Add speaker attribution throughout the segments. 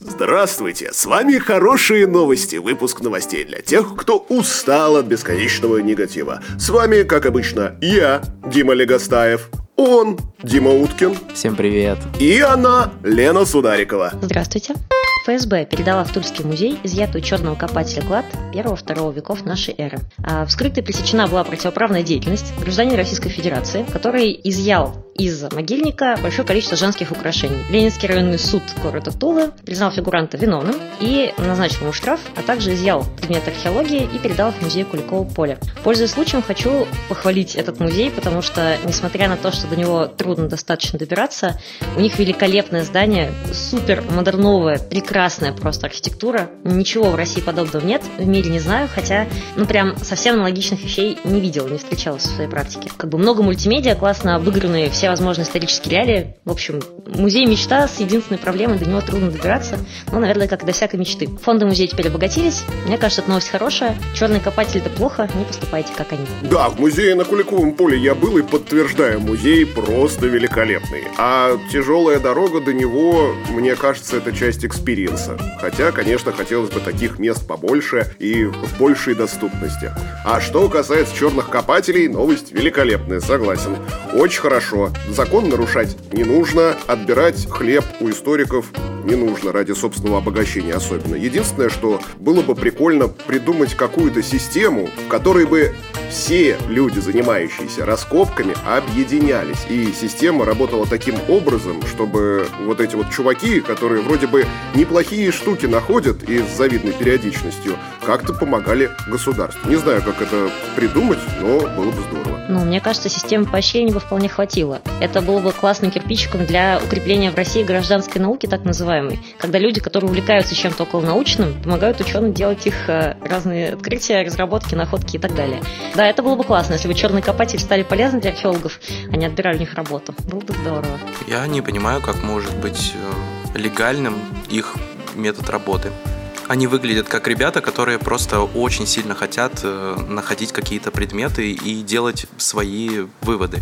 Speaker 1: Здравствуйте, с вами хорошие новости, выпуск новостей для тех, кто устал от бесконечного негатива. С вами, как обычно, я, Дима Легостаев, он, Дима Уткин.
Speaker 2: Всем привет.
Speaker 1: И она, Лена Сударикова.
Speaker 3: Здравствуйте. ФСБ передала в Тульский музей изъятую черного копателя клад первого-второго веков нашей эры. А вскрытой пресечена была противоправная деятельность гражданина Российской Федерации, который изъял из могильника большое количество женских украшений. Ленинский районный суд города Тулы признал фигуранта виновным и назначил ему штраф, а также изъял предмет археологии и передал в музей Куликового поля. Пользуясь случаем, хочу похвалить этот музей, потому что, несмотря на то, что до него трудно достаточно добираться, у них великолепное здание, супер модерновое, прекрасная просто архитектура. Ничего в России подобного нет, в мире не знаю, хотя, ну прям совсем аналогичных вещей не видела, не встречалась в своей практике. Как бы много мультимедиа, классно обыгранные все возможные исторические реалии. В общем, музей мечта с единственной проблемой, до него трудно добираться. Ну, наверное, как до всякой мечты. Фонды музея теперь обогатились. Мне кажется, это новость хорошая. Черный копатель это плохо, не поступайте, как они.
Speaker 1: Да, в музее на Куликовом поле я был и подтверждаю, музей просто великолепный. А тяжелая дорога до него, мне кажется, это часть experience а. Хотя, конечно, хотелось бы таких мест побольше и в большей доступности. А что касается черных копателей, новость великолепная, согласен. Очень хорошо. Закон нарушать не нужно, отбирать хлеб у историков не нужно ради собственного обогащения особенно. Единственное, что было бы прикольно придумать какую-то систему, в которой бы все люди, занимающиеся раскопками, объединялись. И система работала таким образом, чтобы вот эти вот чуваки, которые вроде бы неплохие штуки находят и с завидной периодичностью, как-то помогали государству. Не знаю, как это придумать, но было бы здорово.
Speaker 3: Ну, мне кажется, системы поощрения бы вполне хватило. Это было бы классным кирпичиком для укрепления в России гражданской науки, так называемой, когда люди, которые увлекаются чем-то около научным, помогают ученым делать их э, разные открытия, разработки, находки и так далее. Да, это было бы классно, если бы черные копатели стали полезны для археологов, а не отбирали у них работу. Было бы здорово.
Speaker 2: Я не понимаю, как может быть э, легальным их метод работы. Они выглядят как ребята, которые просто очень сильно хотят э, находить какие-то предметы и делать свои выводы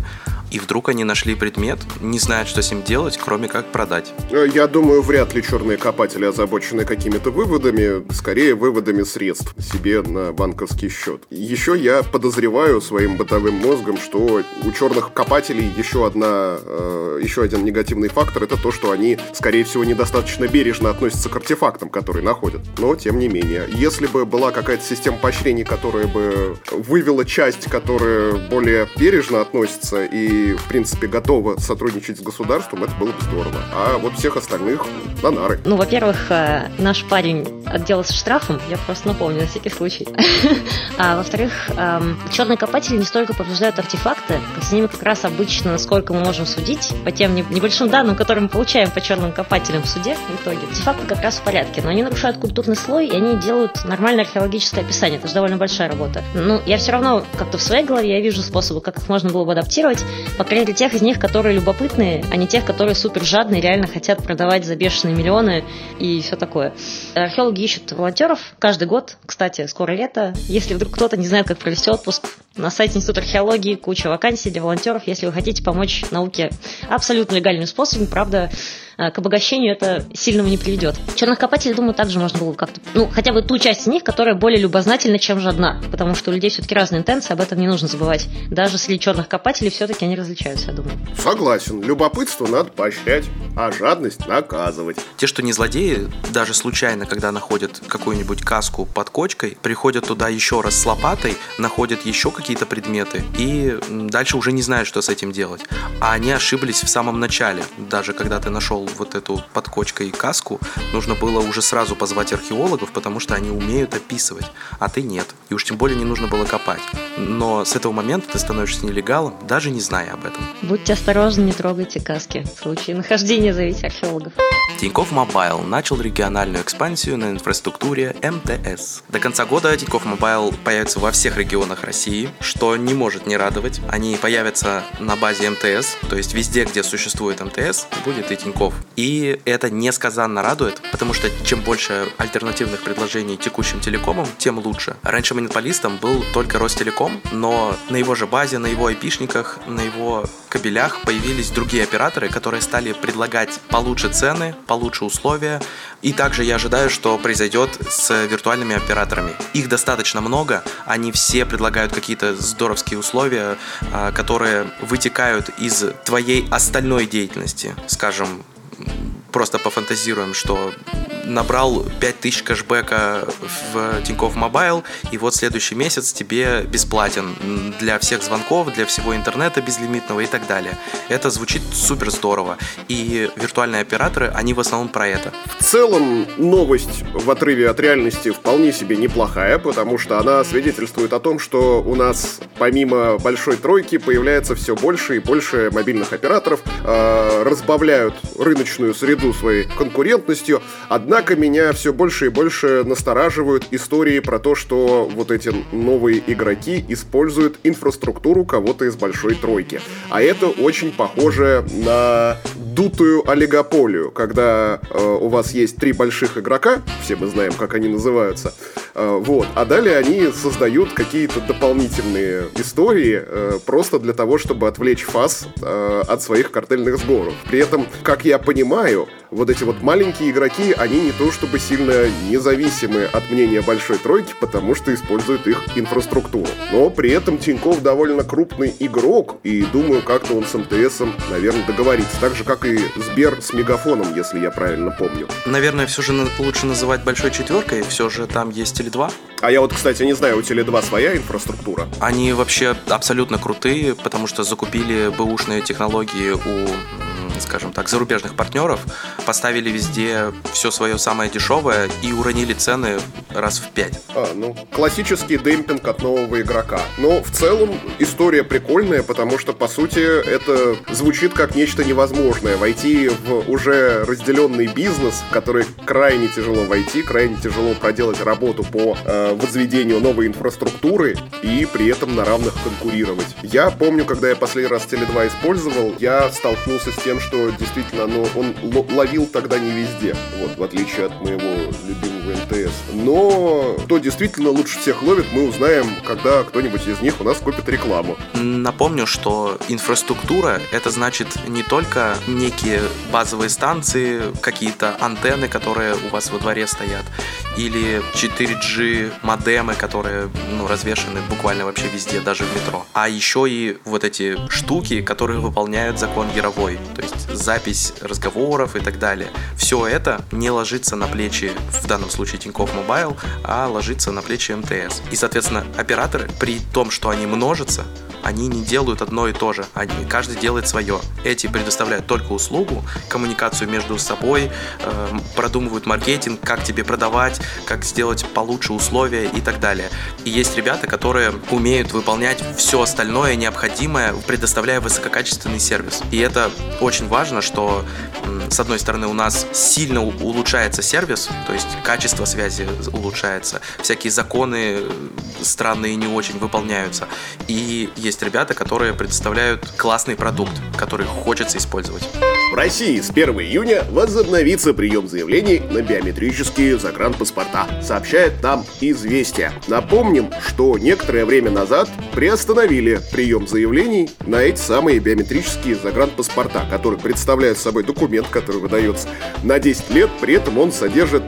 Speaker 2: и вдруг они нашли предмет, не знают, что с ним делать, кроме как продать.
Speaker 1: Э, я думаю, вряд ли черные копатели озабочены какими-то выводами, скорее выводами средств себе на банковский счет. Еще я подозреваю своим бытовым мозгом, что у черных копателей еще одна, э, еще один негативный фактор это то, что они, скорее всего, недостаточно бережно относятся к артефактам, которые находят. Но, тем не менее, если бы была какая-то система поощрений, которая бы вывела часть, которая более бережно относится и в принципе, готова сотрудничать с государством, это было бы здорово. А вот всех остальных на нары.
Speaker 3: Ну, во-первых, э, наш парень отделался штрафом, я просто напомню на всякий случай. А во-вторых, эм, черные копатели не столько повреждают артефакты, с ними как раз обычно, насколько мы можем судить, по тем небольшим данным, которые мы получаем по черным копателям в суде в итоге, артефакты как раз в порядке, но они нарушают культурный слой, и они делают нормальное археологическое описание. Это же довольно большая работа. Ну, я все равно как-то в своей голове я вижу способы, как их можно было бы адаптировать, по крайней мере, тех из них, которые любопытные, а не тех, которые супер жадные, реально хотят продавать за бешеные миллионы и все такое. Археологи ищут волонтеров каждый год. Кстати, скоро лето. Если вдруг кто-то не знает, как провести отпуск, на сайте Института археологии куча вакансий для волонтеров, если вы хотите помочь науке абсолютно легальным способом. Правда, Э, к обогащению это сильному не приведет. Черных копателей, думаю, также можно было как-то, ну, хотя бы ту часть из них, которая более любознательна, чем жадна, потому что у людей все-таки разные интенции, об этом не нужно забывать. Даже среди черных копателей все-таки они различаются, я думаю.
Speaker 1: Согласен, любопытство надо поощрять, а жадность наказывать.
Speaker 2: Те, что не злодеи, даже случайно, когда находят какую-нибудь каску под кочкой, приходят туда еще раз с лопатой, находят еще какие-то предметы и дальше уже не знают, что с этим делать. А они ошиблись в самом начале, даже когда ты нашел вот эту под кочкой каску, нужно было уже сразу позвать археологов, потому что они умеют описывать, а ты нет. И уж тем более не нужно было копать. Но с этого момента ты становишься нелегалом, даже не зная об этом.
Speaker 3: Будьте осторожны, не трогайте каски. В случае нахождения зовите археологов.
Speaker 2: Тинькофф Мобайл начал региональную экспансию на инфраструктуре МТС. До конца года Тинькофф Мобайл появится во всех регионах России, что не может не радовать. Они появятся на базе МТС, то есть везде, где существует МТС, будет и Тинькофф. И это несказанно радует, потому что чем больше альтернативных предложений текущим телекомам, тем лучше. Раньше монополистом был только Ростелеком, но на его же базе, на его айпишниках, на его кабелях появились другие операторы, которые стали предлагать получше цены, получше условия. И также я ожидаю, что произойдет с виртуальными операторами. Их достаточно много, они все предлагают какие-то здоровские условия, а, которые вытекают из твоей остальной деятельности. Скажем, просто пофантазируем, что набрал 5000 кэшбэка в Тинькофф Мобайл, и вот следующий месяц тебе бесплатен для всех звонков, для всего интернета безлимитного и так далее. Это звучит супер здорово. И виртуальные операторы, они в основном про это.
Speaker 1: В целом, новость в отрыве от реальности вполне себе неплохая, потому что она свидетельствует о том, что у нас помимо большой тройки появляется все больше и больше мобильных операторов, э, разбавляют рыночную среду своей конкурентностью. Однако меня все больше и больше настораживают истории про то, что вот эти новые игроки используют инфраструктуру кого-то из большой тройки. А это очень похоже на дутую олигополию, когда э, у вас есть три больших игрока, все мы знаем, как они называются, вот, а далее они создают какие-то дополнительные истории э, просто для того, чтобы отвлечь фас э, от своих картельных сборов. При этом, как я понимаю, вот эти вот маленькие игроки, они не то чтобы сильно независимы от мнения большой тройки, потому что используют их инфраструктуру. Но при этом Тиньков довольно крупный игрок, и думаю, как-то он с МТСом, наверное, договорится. Так же, как и Сбер с Мегафоном, если я правильно помню.
Speaker 2: Наверное, все же лучше называть большой четверкой, все же там есть Теле2.
Speaker 1: А я вот, кстати, не знаю, у Теле2 своя инфраструктура?
Speaker 2: Они вообще абсолютно крутые, потому что закупили бэушные технологии у скажем так, зарубежных партнеров, поставили везде все свое самое дешевое и уронили цены раз в пять.
Speaker 1: А, ну, классический демпинг от нового игрока. Но в целом история прикольная, потому что, по сути, это звучит как нечто невозможное. Войти в уже разделенный бизнес, в который крайне тяжело войти, крайне тяжело проделать работу по э, возведению новой инфраструктуры и при этом на равных конкурировать. Я помню, когда я последний раз Теле2 использовал, я столкнулся с тем, что что действительно ну, он ловил тогда не везде, вот, в отличие от моего любимого МТС. Но кто действительно лучше всех ловит, мы узнаем, когда кто-нибудь из них у нас купит рекламу.
Speaker 2: Напомню, что инфраструктура — это значит не только некие базовые станции, какие-то антенны, которые у вас во дворе стоят, или 4G модемы, которые ну, развешаны буквально вообще везде, даже в метро. А еще и вот эти штуки, которые выполняют закон Яровой. То есть запись разговоров и так далее. Все это не ложится на плечи, в данном случае Тинькофф Мобайл, а ложится на плечи МТС. И, соответственно, операторы, при том, что они множатся, они не делают одно и то же. Они, каждый делает свое. Эти предоставляют только услугу, коммуникацию между собой, э, продумывают маркетинг, как тебе продавать, как сделать получше условия и так далее. И есть ребята, которые умеют выполнять все остальное необходимое, предоставляя высококачественный сервис. И это очень важно, что с одной стороны у нас сильно улучшается сервис, то есть качество связи улучшается, всякие законы э, странные не очень выполняются. И есть ребята, которые предоставляют классный продукт, который хочется использовать.
Speaker 1: В России с 1 июня возобновится прием заявлений на биометрические загранпаспорта, сообщает нам «Известия». Напомним, что некоторое время назад приостановили прием заявлений на эти самые биометрические загранпаспорта, которые представляют собой документ, который выдается на 10 лет, при этом он содержит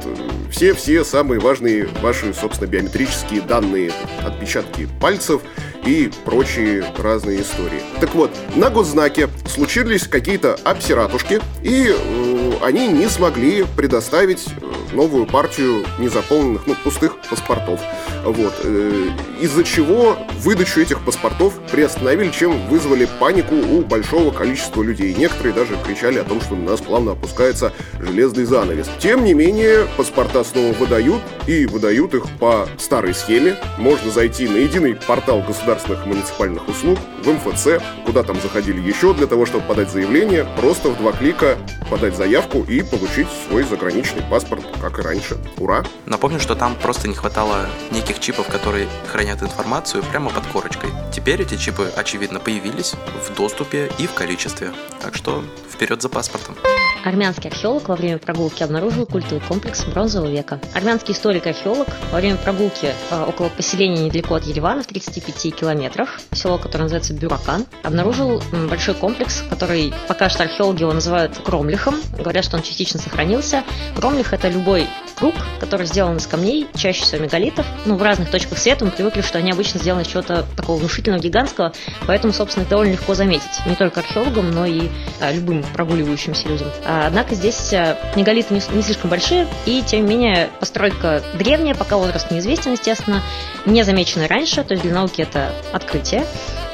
Speaker 1: все-все самые важные ваши, собственно, биометрические данные, отпечатки пальцев и прочие разные истории. Так вот, на госзнаке случились какие-то обсиратушки, и э, они не смогли предоставить э, новую партию незаполненных, ну, пустых паспортов. Вот. Э, из-за чего выдачу этих паспортов приостановили, чем вызвали панику у большого количества людей. Некоторые даже кричали о том, что на нас плавно опускается железный занавес. Тем не менее, паспорта снова выдают, и выдают их по старой схеме. Можно зайти на единый портал государственных муниципальных услуг в МФЦ, куда там заходили еще для того, чтобы подать заявление, просто в два клика подать заявку и получить свой заграничный паспорт, как и раньше. Ура!
Speaker 2: Напомню, что там просто не хватало неких чипов, которые хранят информацию прямо под корочкой. Теперь эти чипы, очевидно, появились в доступе и в количестве. Так что вперед за паспортом.
Speaker 3: Армянский археолог во время прогулки обнаружил культовый комплекс бронзового века. Армянский историк-археолог во время прогулки э, около поселения недалеко от Еревана в 35 километрах, село, которое называется Бюракан, обнаружил большой комплекс, который пока что археологи его называют Кромлихом. Говорят, что он частично сохранился. Кромлих – это любой круг, который сделан из камней, чаще всего мегалитов. Ну, в разных точках света мы привыкли, что они обычно сделаны из чего-то такого внушительного, гигантского, поэтому, собственно, их довольно легко заметить. Не только археологам, но и а, любым прогуливающимся людям. А, однако здесь а, мегалиты не, не слишком большие, и тем не менее постройка древняя, пока возраст неизвестен, естественно, не замечена раньше, то есть для науки это открытие.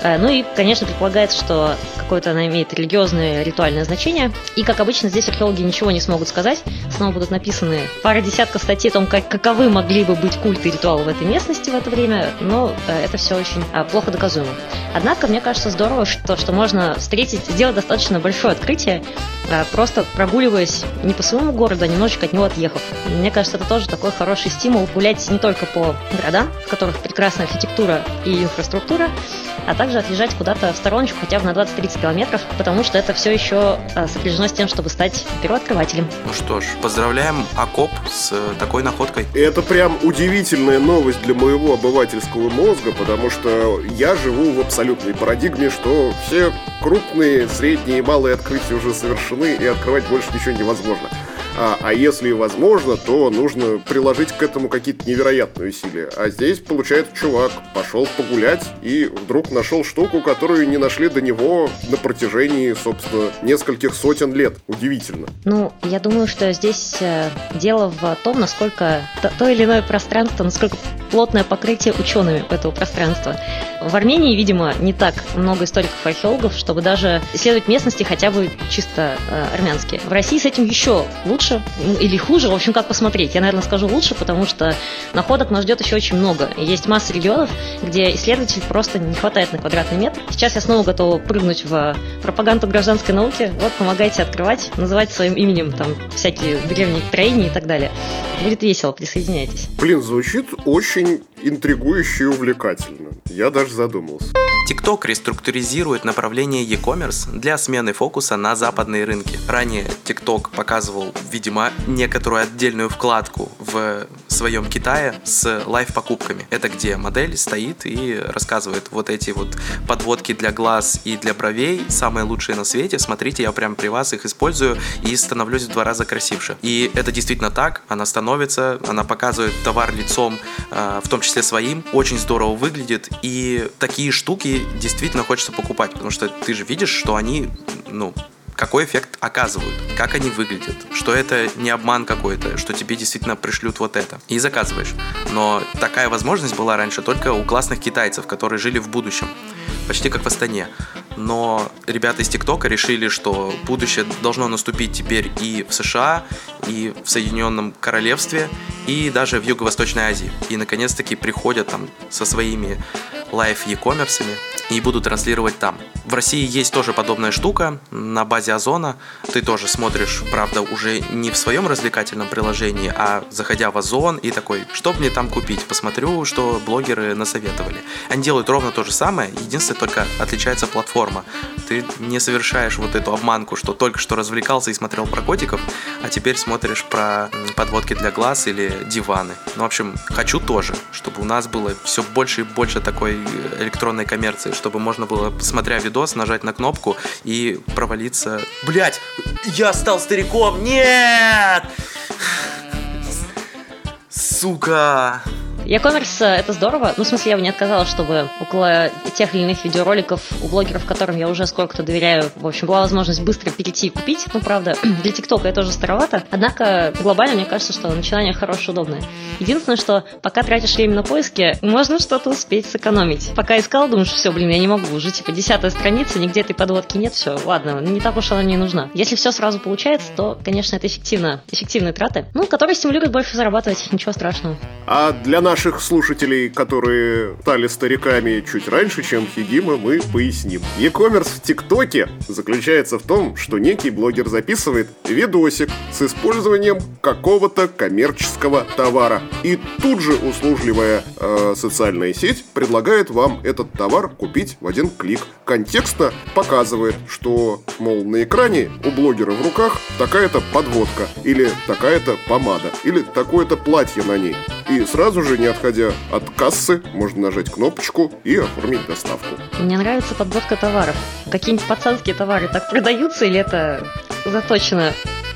Speaker 3: А, ну и, конечно, предполагается, что какое-то она имеет религиозное ритуальное значение. И, как обычно, здесь археологи ничего не смогут сказать. Снова будут написаны пара десятков статей о том, как, каковы могли бы быть культы и ритуалы в этой местности в это время, но а, это все очень плохо доказуемо. Однако, мне кажется, здорово, что, что можно встретить, сделать достаточно большое открытие, а, просто прогуливаясь не по своему городу, а немножечко от него отъехав. Мне кажется, это тоже такой хороший стимул гулять не только по городам, в которых прекрасная архитектура и инфраструктура, а также отъезжать куда-то в стороночку хотя бы на 20-30 километров, потому что это все еще а, сопряжено с тем, чтобы стать первооткрывателем.
Speaker 2: Ну что ж, поздравляем АКОП с э, такой находкой.
Speaker 1: Это прям удивительная новость для моего обывательского мозга, потому что я живу в абсолютной парадигме, что все крупные, средние и малые открытия уже совершены, и открывать больше ничего невозможно. А, а если возможно, то нужно приложить к этому какие-то невероятные усилия. А здесь, получается, чувак пошел погулять и вдруг нашел штуку, которую не нашли до него на протяжении, собственно, нескольких сотен лет. Удивительно.
Speaker 3: Ну, я думаю, что здесь э, дело в том, насколько то, или иное пространство, насколько плотное покрытие учеными этого пространства. В Армении, видимо, не так много историков и археологов, чтобы даже исследовать местности хотя бы чисто э, армянские. В России с этим еще лучше или хуже, в общем, как посмотреть. Я, наверное, скажу лучше, потому что находок нас ждет еще очень много. Есть масса регионов, где исследователей просто не хватает на квадратный метр. Сейчас я снова готова прыгнуть в пропаганду гражданской науки. Вот, помогайте открывать, называть своим именем там всякие древние строения и так далее. Будет весело, присоединяйтесь.
Speaker 1: Блин, звучит очень интригующе и увлекательно. Я даже задумался.
Speaker 2: TikTok реструктуризирует направление e-commerce для смены фокуса на западные рынки. Ранее TikTok показывал, видимо, некоторую отдельную вкладку в своем Китае с лайв-покупками. Это где модель стоит и рассказывает вот эти вот подводки для глаз и для бровей, самые лучшие на свете. Смотрите, я прям при вас их использую и становлюсь в два раза красивше. И это действительно так, она становится, она показывает товар лицом, а, в том числе своим, очень здорово выглядит, и такие штуки действительно хочется покупать, потому что ты же видишь, что они, ну, какой эффект оказывают, как они выглядят, что это не обман какой-то, что тебе действительно пришлют вот это. И заказываешь. Но такая возможность была раньше только у классных китайцев, которые жили в будущем. Почти как в Астане. Но ребята из ТикТока решили, что будущее должно наступить теперь и в США, и в Соединенном Королевстве, и даже в Юго-Восточной Азии. И наконец-таки приходят там со своими live e-commerce и будут транслировать там. В России есть тоже подобная штука на базе Озона. Ты тоже смотришь, правда, уже не в своем развлекательном приложении, а заходя в Озон и такой, что мне там купить? Посмотрю, что блогеры насоветовали. Они делают ровно то же самое, единственное только отличается платформа. Ты не совершаешь вот эту обманку, что только что развлекался и смотрел про котиков, а теперь смотришь про подводки для глаз или диваны. Ну, в общем, хочу тоже, чтобы у нас было все больше и больше такой электронной коммерции, чтобы можно было, смотря видос, нажать на кнопку и провалиться. Блять, я стал стариком! Нет! Сука!
Speaker 3: E-commerce э, это здорово. Ну, в смысле, я бы не отказалась, чтобы около тех или иных видеороликов у блогеров, которым я уже сколько-то доверяю, в общем, была возможность быстро перейти и купить. Ну, правда, для ТикТока это тоже старовато. Однако, глобально, мне кажется, что начинание хорошее, удобное. Единственное, что пока тратишь время на поиски, можно что-то успеть сэкономить. Пока искал, думаешь, все, блин, я не могу, уже типа десятая страница, нигде этой подводки нет, все, ладно, не так уж она мне нужна. Если все сразу получается, то, конечно, это эффективно, эффективные траты, ну, которые стимулируют больше зарабатывать, ничего страшного.
Speaker 1: А для наших наших слушателей, которые стали стариками чуть раньше, чем Хидима, мы поясним. E-commerce в ТикТоке заключается в том, что некий блогер записывает видосик с использованием какого-то коммерческого товара. И тут же услужливая э, социальная сеть предлагает вам этот товар купить в один клик. Контекстно показывает, что, мол, на экране у блогера в руках такая-то подводка, или такая-то помада, или такое-то платье на ней. И сразу же, не отходя от кассы, можно нажать кнопочку и оформить доставку.
Speaker 3: Мне нравится подводка товаров. Какие-нибудь пацанские товары так продаются или это заточено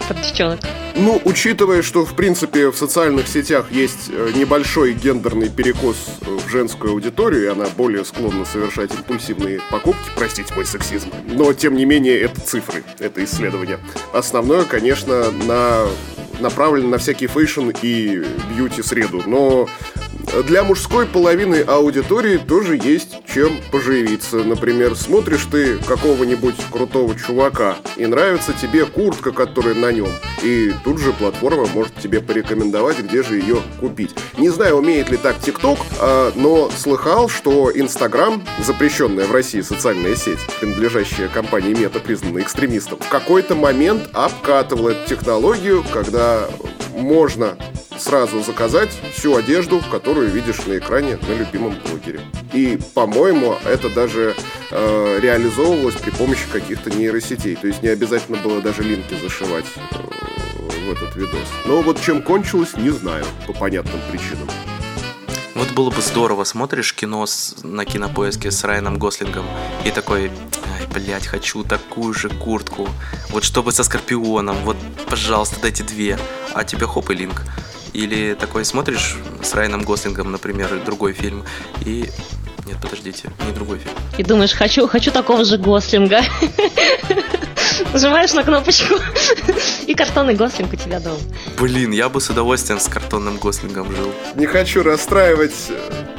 Speaker 3: под девчонок?
Speaker 1: Ну, учитывая, что, в принципе, в социальных сетях есть э, небольшой гендерный перекос в женскую аудиторию, и она более склонна совершать импульсивные покупки, простите мой сексизм, но, тем не менее, это цифры, это исследование. Основное, конечно, на направлено на всякий fashion и beauty-среду, но для мужской половины аудитории тоже есть чем поживиться. Например, смотришь ты какого-нибудь крутого чувака, и нравится тебе куртка, которая на нем. И тут же платформа может тебе порекомендовать, где же ее купить. Не знаю, умеет ли так ТикТок, а, но слыхал, что Инстаграм, запрещенная в России социальная сеть, принадлежащая компании Мета, признанная экстремистом, в какой-то момент обкатывал эту технологию, когда можно сразу заказать всю одежду, которую видишь на экране на любимом блогере. И, по-моему, это даже э, реализовывалось при помощи каких-то нейросетей. То есть не обязательно было даже линки зашивать э, в этот видос. Но вот чем кончилось, не знаю, по понятным причинам.
Speaker 2: Вот было бы здорово, смотришь кино с, на кинопоиске с Райаном Гослингом и такой, ай, блядь, хочу такую же куртку, вот чтобы со Скорпионом, вот, пожалуйста, дайте две, а тебе хоп и линк. Или такой смотришь с Райаном Гослингом, например, другой фильм, и... Нет, подождите, не другой фильм.
Speaker 3: И думаешь, хочу, хочу такого же Гослинга. Нажимаешь на кнопочку, и картонный Гослинг у тебя дома.
Speaker 2: Блин, я бы с удовольствием с картонным Гослингом жил.
Speaker 1: Не хочу расстраивать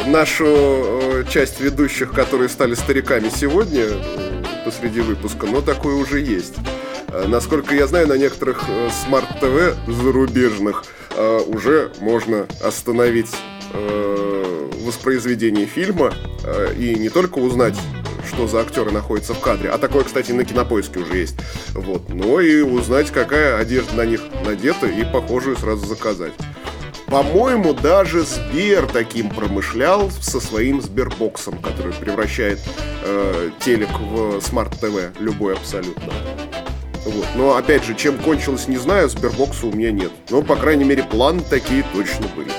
Speaker 1: нашу э, часть ведущих, которые стали стариками сегодня э, посреди выпуска, но такое уже есть. Э, насколько я знаю, на некоторых смарт-ТВ зарубежных уже можно остановить воспроизведение фильма и не только узнать что за актеры находятся в кадре. А такое, кстати, на кинопоиске уже есть. Вот. Но и узнать, какая одежда на них надета, и похожую сразу заказать. По-моему, даже Сбер таким промышлял со своим Сбербоксом, который превращает э, телек в смарт-ТВ, любой абсолютно. Вот. Но опять же, чем кончилось, не знаю, Сбербокса у меня нет. Но, по крайней мере, планы такие точно были.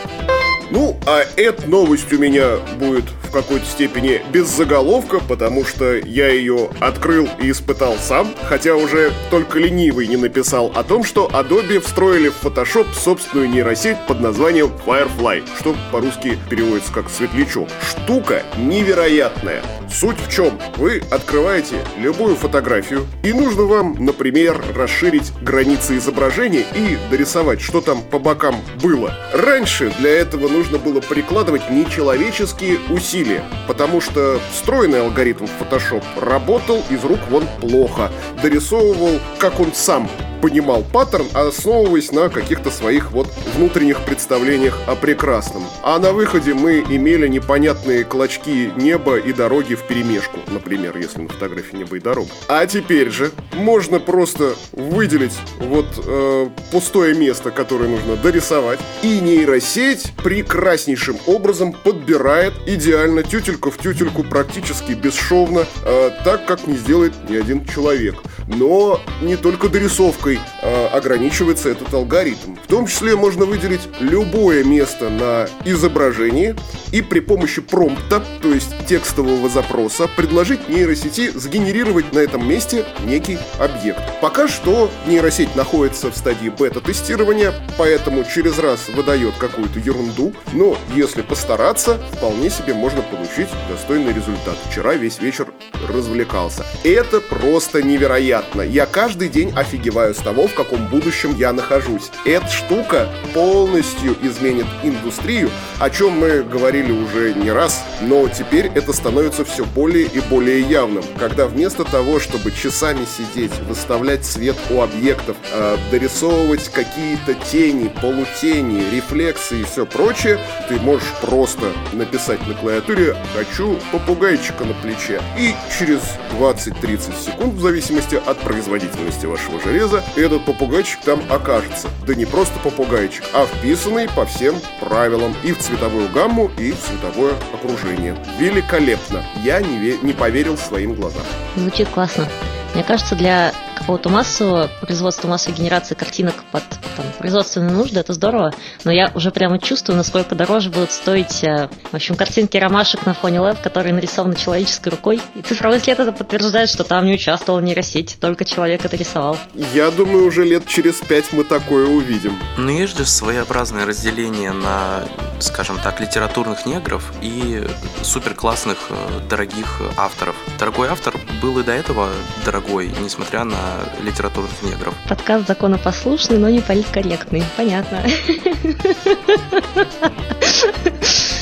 Speaker 1: Ну, а эта новость у меня будет какой-то степени без заголовка, потому что я ее открыл и испытал сам, хотя уже только ленивый не написал о том, что Adobe встроили в Photoshop собственную нейросеть под названием Firefly, что по-русски переводится как светлячок. Штука невероятная. Суть в чем? Вы открываете любую фотографию, и нужно вам, например, расширить границы изображения и дорисовать, что там по бокам было. Раньше для этого нужно было прикладывать нечеловеческие усилия, потому что встроенный алгоритм Photoshop работал из рук вон плохо, дорисовывал, как он сам понимал паттерн, основываясь на каких-то своих вот внутренних представлениях о прекрасном. А на выходе мы имели непонятные клочки неба и дороги в перемешку, например, если на фотографии небо и дорога. А теперь же можно просто выделить вот э, пустое место, которое нужно дорисовать, и нейросеть прекраснейшим образом подбирает идеально тютельку в тютельку практически бесшовно, э, так как не сделает ни один человек. Но не только дорисовкой э, ограничивается этот алгоритм. В том числе можно выделить любое место на изображении и при помощи промпта, то есть текстового запроса, предложить нейросети сгенерировать на этом месте некий объект. Пока что нейросеть находится в стадии бета-тестирования, поэтому через раз выдает какую-то ерунду, но если постараться, вполне себе можно получить достойный результат. Вчера весь вечер развлекался. Это просто невероятно. Я каждый день офигеваю с того, в каком будущем я нахожусь. Эта штука полностью изменит индустрию, о чем мы говорили уже не раз, но теперь это становится все более и более явным, когда вместо того, чтобы часами сидеть, выставлять свет у объектов, э, дорисовывать какие-то тени, полутени, рефлексы и все прочее, ты можешь просто написать на клавиатуре «хочу попугайчика на плече» и через 20-30 секунд, в зависимости от производительности вашего железа, этот попугайчик там окажется. Да не просто попугайчик, а вписанный по всем правилам и в цветовую гамму, и в цветовое окружение. Великолепно! Я не, ве- не поверил своим глазам.
Speaker 3: Звучит классно. Мне кажется, для какого-то массового производства, массовой генерации картинок под там, производственные нужды, это здорово, но я уже прямо чувствую, насколько дороже будут стоить, э, в общем, картинки ромашек на фоне лев, которые нарисованы человеческой рукой. И цифровой след это подтверждает, что там не участвовал нейросеть, только человек это рисовал.
Speaker 1: Я думаю, уже лет через пять мы такое увидим.
Speaker 2: Ну, есть же своеобразное разделение на, скажем так, литературных негров и супер классных, э, дорогих авторов. Дорогой автор был и до этого дорогой, несмотря на литературных негров.
Speaker 3: Подкаст законопослушный, но не политкорректный. Понятно.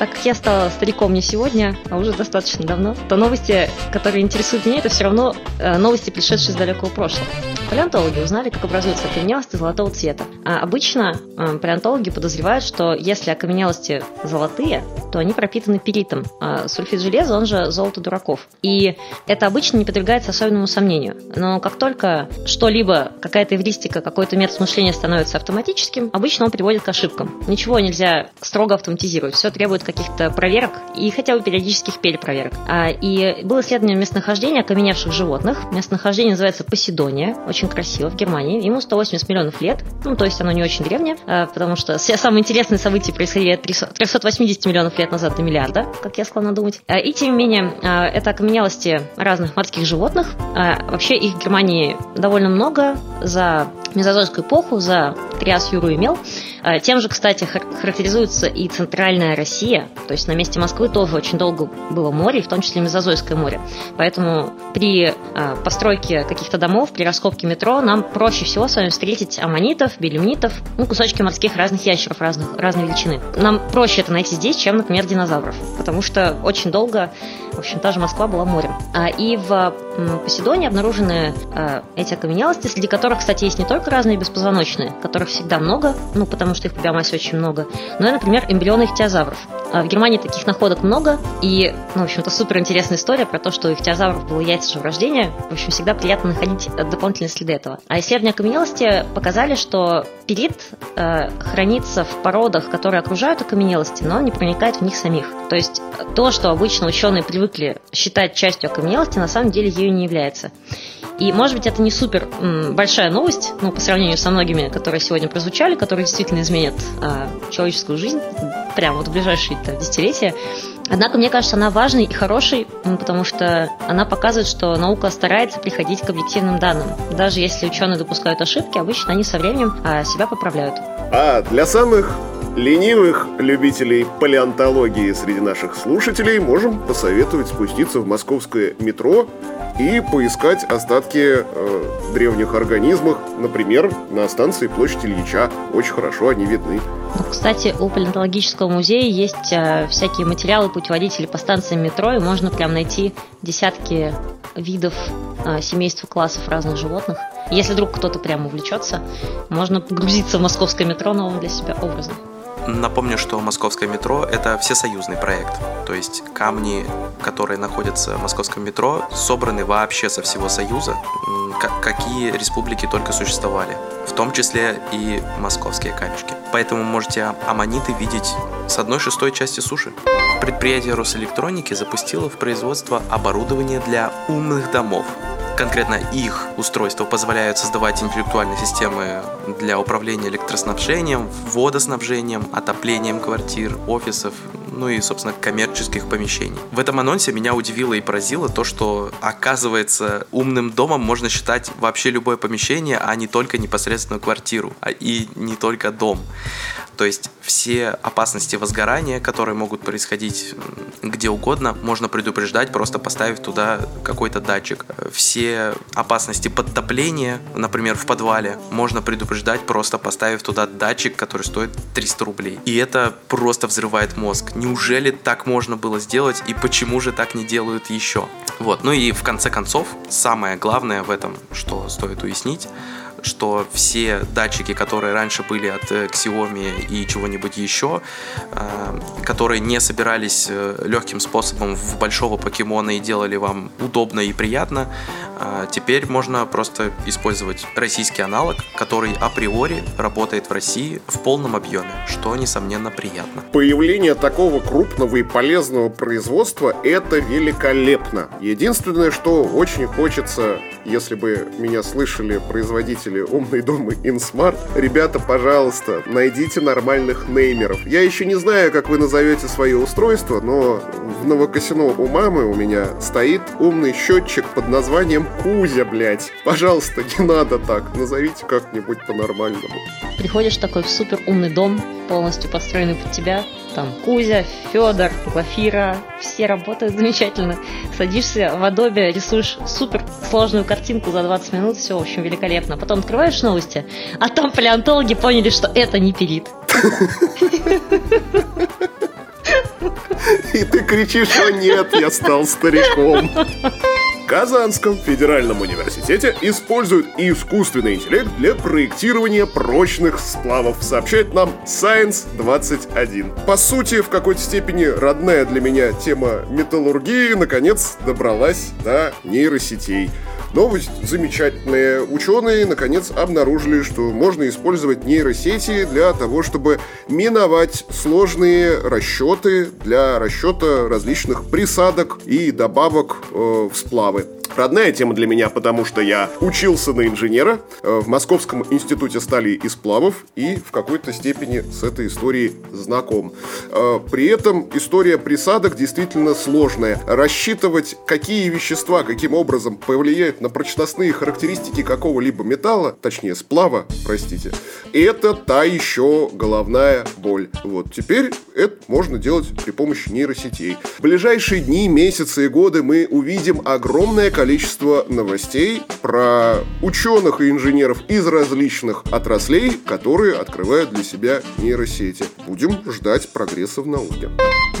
Speaker 3: Так как я стала стариком не сегодня, а уже достаточно давно, то новости, которые интересуют меня, это все равно э, новости, пришедшие из далекого прошлого. Палеонтологи узнали, как образуются окаменелости золотого цвета. А обычно э, палеонтологи подозревают, что если окаменелости золотые, то они пропитаны перитом. А сульфид железа, он же золото дураков. И это обычно не подвергается особенному сомнению. Но как только что-либо, какая-то эвристика, какой-то метод мышления становится автоматическим, обычно он приводит к ошибкам. Ничего нельзя строго автоматизировать. Все требует каких-то проверок и хотя бы периодических перепроверок. А, и было исследование местонахождения окаменевших животных. Местонахождение называется Поседония. Очень красиво в Германии. Ему 180 миллионов лет. Ну, то есть оно не очень древнее, а, потому что все самые интересные события происходили от 380 миллионов лет назад до миллиарда, как я склонна думать. А, и тем не менее, это окаменелости разных морских животных. Вообще их в Германии довольно много за мезозойскую эпоху, за Триас, Юру и Мел. Тем же, кстати, хар- характеризуется и центральная Россия, то есть на месте Москвы тоже очень долго было море, в том числе Мезозойское море. Поэтому при а, постройке каких-то домов, при раскопке метро нам проще всего с вами встретить аммонитов, белемнитов, ну, кусочки морских разных ящеров разных, разной величины. Нам проще это найти здесь, чем, например, динозавров, потому что очень долго, в общем, та же Москва была морем. А, И в Поседоне обнаружены а, эти окаменелости, среди которых, кстати, есть не только разные беспозвоночные, которых всегда много, ну, потому что их по биомассе очень много, но и, например, эмбрионы ихтиозавров. А В Германии таких находок много, и, ну, в общем-то, супер интересная история про то, что у ихтиозавров было яйца же в рождении. В общем, всегда приятно находить э, дополнительные следы этого. А исследования окаменелости показали, что перит э, хранится в породах, которые окружают окаменелости, но не проникает в них самих. То есть э, то, что обычно ученые привыкли считать частью окаменелости, на самом деле ею не является. И, может быть, это не супер большая новость, ну, по сравнению со многими, которые сегодня прозвучали, которые действительно изменят а, человеческую жизнь прямо вот в ближайшие десятилетия. Однако, мне кажется, она важной и хорошей, потому что она показывает, что наука старается приходить к объективным данным. Даже если ученые допускают ошибки, обычно они со временем а, себя поправляют.
Speaker 1: А для самых ленивых любителей палеонтологии среди наших слушателей можем посоветовать спуститься в московское метро и поискать остатки э, древних организмов, например, на станции Площадь Ильича. Очень хорошо они видны.
Speaker 3: Кстати, у палеонтологического музея есть э, всякие материалы, путеводители по станциям метро, и можно прям найти десятки видов, э, семейств и классов разных животных. Если вдруг кто-то прям увлечется, можно погрузиться в московское метро новым для себя образом.
Speaker 2: Напомню, что московское метро – это всесоюзный проект. То есть камни, которые находятся в московском метро, собраны вообще со всего Союза, какие республики только существовали. В том числе и московские камешки. Поэтому можете аммониты видеть с одной шестой части суши. Предприятие Росэлектроники запустило в производство оборудование для умных домов. Конкретно их устройства позволяют создавать интеллектуальные системы для управления электроснабжением, водоснабжением, отоплением квартир, офисов, ну и, собственно, коммерческих помещений. В этом анонсе меня удивило и поразило то, что, оказывается, умным домом можно считать вообще любое помещение, а не только непосредственно квартиру, а и не только дом. То есть все опасности возгорания, которые могут происходить где угодно, можно предупреждать, просто поставив туда какой-то датчик. Все опасности подтопления, например, в подвале, можно предупреждать, просто поставив туда датчик, который стоит 300 рублей. И это просто взрывает мозг. Неужели так можно было сделать и почему же так не делают еще? Вот, ну и в конце концов, самое главное в этом, что стоит уяснить, что все датчики, которые раньше были от э, Xiaomi и чего-нибудь еще, э, которые не собирались э, легким способом в большого покемона и делали вам удобно и приятно, теперь можно просто использовать российский аналог, который априори работает в России в полном объеме, что, несомненно, приятно.
Speaker 1: Появление такого крупного и полезного производства – это великолепно. Единственное, что очень хочется, если бы меня слышали производители слушатели «Умный дом» InSmart, ребята, пожалуйста, найдите нормальных неймеров. Я еще не знаю, как вы назовете свое устройство, но в Новокосино у мамы у меня стоит умный счетчик под названием Кузя, блядь. Пожалуйста, не надо так, назовите как-нибудь по-нормальному.
Speaker 3: Приходишь такой в супер умный дом, полностью построенный под тебя, там Кузя, Федор, Глафира, все работают замечательно. Садишься в Adobe, рисуешь супер сложную картинку за 20 минут, все, в общем, великолепно. Потом открываешь новости, а там палеонтологи поняли, что это не пилит.
Speaker 1: И ты кричишь, что нет, я стал стариком. Казанском федеральном университете используют искусственный интеллект для проектирования прочных сплавов, сообщает нам Science 21. По сути, в какой-то степени родная для меня тема металлургии наконец добралась до нейросетей. Новость замечательная. Ученые, наконец, обнаружили, что можно использовать нейросети для того, чтобы миновать сложные расчеты для расчета различных присадок и добавок э, в сплавы. Родная тема для меня, потому что я учился на инженера э, в Московском институте стали и сплавов и в какой-то степени с этой историей знаком. Э, при этом история присадок действительно сложная. Рассчитывать, какие вещества каким образом повлияют на прочностные характеристики какого-либо металла, точнее сплава, простите, это та еще головная боль. Вот теперь это можно делать при помощи нейросетей. В ближайшие дни, месяцы и годы мы увидим огромное количество новостей про ученых и инженеров из различных отраслей, которые открывают для себя нейросети. Будем ждать прогресса в науке.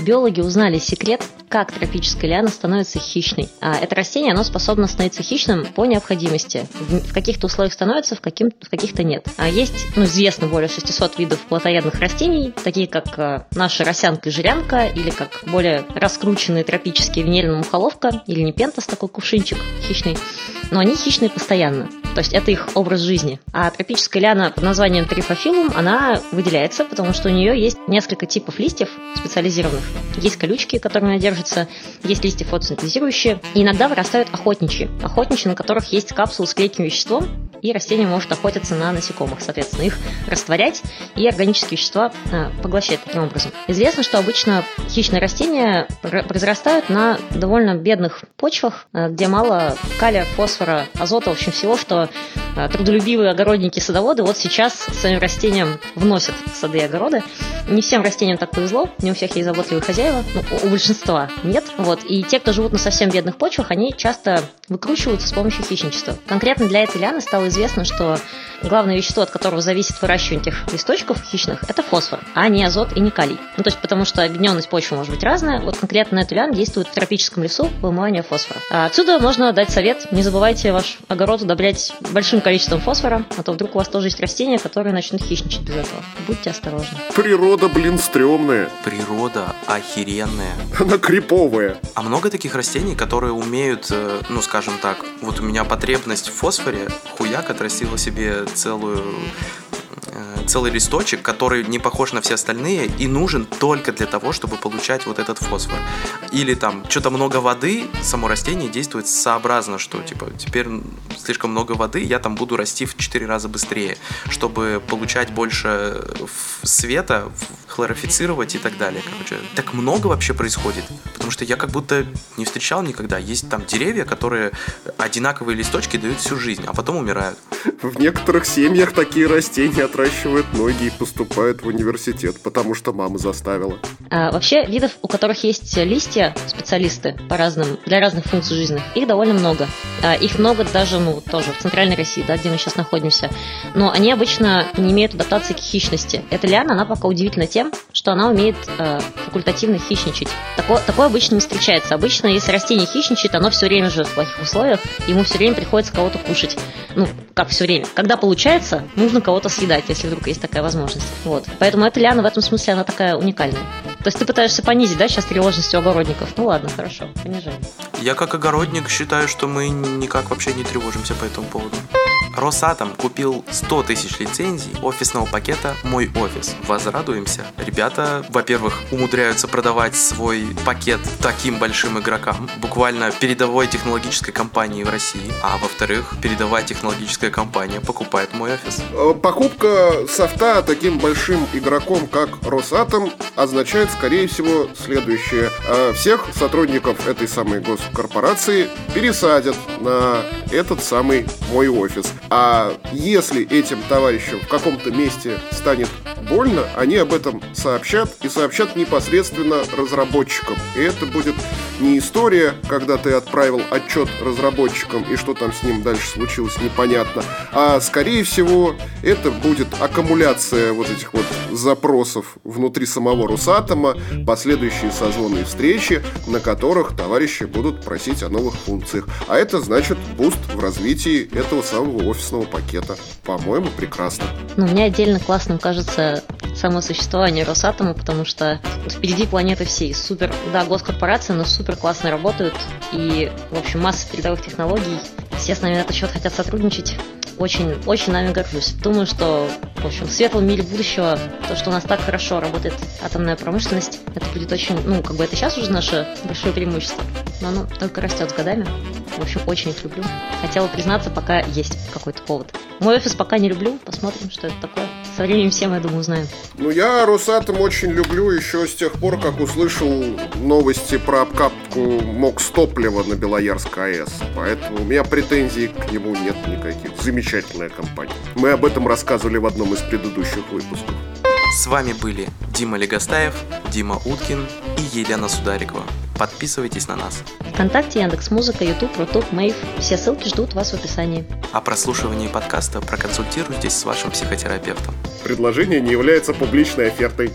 Speaker 3: Биологи узнали секрет, как тропическая лиана становится хищной. А это растение, оно способно становиться хищным по необходимости. В каких-то условиях становится, в, каким, в каких-то нет. А есть, ну, известно более 600 видов плотоядных растений, такие как э, наша росянка и жирянка, или как более раскрученные тропические венерина мухоловка, или непентас, такой кувшинчик, птичек хищный, но они хищные постоянно. То есть это их образ жизни. А тропическая лиана под названием трифофилум, она выделяется, потому что у нее есть несколько типов листьев специализированных. Есть колючки, которыми она держится, есть листья фотосинтезирующие, и иногда вырастают охотничьи. Охотничьи, на которых есть капсулы с клейким веществом, и растение может охотиться на насекомых, соответственно, их растворять и органические вещества э, поглощать таким образом. Известно, что обычно хищные растения произрастают на довольно бедных почвах, э, где мало калия, фосфора, азота, в общем, всего, что э, трудолюбивые огородники-садоводы вот сейчас своим растениям вносят в сады и огороды. Не всем растениям так повезло, не у всех есть заботливые хозяева, ну, у большинства нет. Вот. И те, кто живут на совсем бедных почвах, они часто выкручиваются с помощью хищничества. Конкретно для этой ляны стало известно, что главное вещество, от которого зависит выращивание этих листочков хищных, это фосфор, а не азот и не калий. Ну, то есть потому что объединенность почвы может быть разная. Вот конкретно на эту ляну действует в тропическом лесу вымывание фосфора. А отсюда можно дать совет. Не забывайте ваш огород удобрять большим количеством фосфора, а то вдруг у вас тоже есть растения, которые начнут хищничать без этого. Будьте осторожны.
Speaker 1: Природа, блин, стрёмная.
Speaker 2: Природа охеренная.
Speaker 1: Она криповая.
Speaker 2: А много таких растений, которые умеют, э, ну, скажем так, вот у меня потребность в фосфоре, хуяк отрастила себе целую целый листочек, который не похож на все остальные и нужен только для того, чтобы получать вот этот фосфор. Или там что-то много воды, само растение действует сообразно, что типа теперь слишком много воды, я там буду расти в 4 раза быстрее, чтобы получать больше света, хлорофицировать и так далее. Короче, так много вообще происходит, потому что я как будто не встречал никогда. Есть там деревья, которые одинаковые листочки дают всю жизнь, а потом умирают.
Speaker 1: В некоторых семьях такие растения отращивают ноги и поступают в университет, потому что мама заставила.
Speaker 3: А, вообще, видов, у которых есть листья, специалисты по разным, для разных функций жизненных, их довольно много. А, их много даже, ну, тоже в центральной России, да, где мы сейчас находимся. Но они обычно не имеют адаптации к хищности. Эта лиана, она пока удивительна тем, что она умеет э, факультативно хищничать. Такое, такое обычно не встречается. Обычно, если растение хищничает, оно все время живет в плохих условиях, ему все время приходится кого-то кушать. Ну, как все время. Когда получается, нужно кого-то съедать, если вдруг есть такая возможность. Вот. Поэтому эта лиана в этом смысле, она такая уникальная. То есть ты пытаешься понизить, да, сейчас тревожность у огородников? Ну ладно, хорошо, понижай.
Speaker 2: Я как огородник считаю, что мы никак вообще не тревожимся по этому поводу. Росатом купил 100 тысяч лицензий офисного пакета «Мой офис». Возрадуемся. Ребята, во-первых, умудряются продавать свой пакет таким большим игрокам, буквально передовой технологической компании в России, а во-вторых, передовая технологическая компания покупает «Мой офис».
Speaker 1: Э, покупка софта таким большим игроком, как Росатом, означает, скорее всего, следующее. Э, всех сотрудников этой самой госкорпорации пересадят на этот самый «Мой офис». А если этим товарищам в каком-то месте станет больно, они об этом сообщат и сообщат непосредственно разработчикам. И это будет не история, когда ты отправил отчет разработчикам и что там с ним дальше случилось, непонятно, а скорее всего это будет аккумуляция вот этих вот запросов внутри самого Росатома, последующие созвоны встречи, на которых товарищи будут просить о новых функциях. А это значит буст в развитии этого самого офисного пакета. По-моему, прекрасно.
Speaker 3: Ну, мне отдельно классным кажется само существование Росатома, потому что впереди планеты всей. Супер, да, госкорпорации, но супер классно работают. И, в общем, масса передовых технологий. Все с нами на этот счет хотят сотрудничать. Очень, очень нами горжусь. Думаю, что, в общем, в светлом мире будущего, то, что у нас так хорошо работает атомная промышленность, это будет очень, ну, как бы это сейчас уже наше большое преимущество, но оно только растет с годами. В общем, очень их люблю. Хотела признаться, пока есть какой-то повод. Мой офис пока не люблю, посмотрим, что это такое. Со временем все мы, я думаю, узнаем.
Speaker 1: Ну, я Росатом очень люблю еще с тех пор, как услышал новости про обкатку МОКС топлива на Белоярск АЭС. Поэтому у меня претензий к нему нет никаких. Замечательная компания. Мы об этом рассказывали в одном из предыдущих выпусков.
Speaker 2: С вами были Дима Легостаев, Дима Уткин и Елена Сударикова. Подписывайтесь на нас.
Speaker 3: Вконтакте, Яндекс Музыка, Ютуб, Рутуб, Мейв. Все ссылки ждут вас в описании.
Speaker 2: О прослушивании подкаста проконсультируйтесь с вашим психотерапевтом.
Speaker 1: Предложение не является публичной офертой.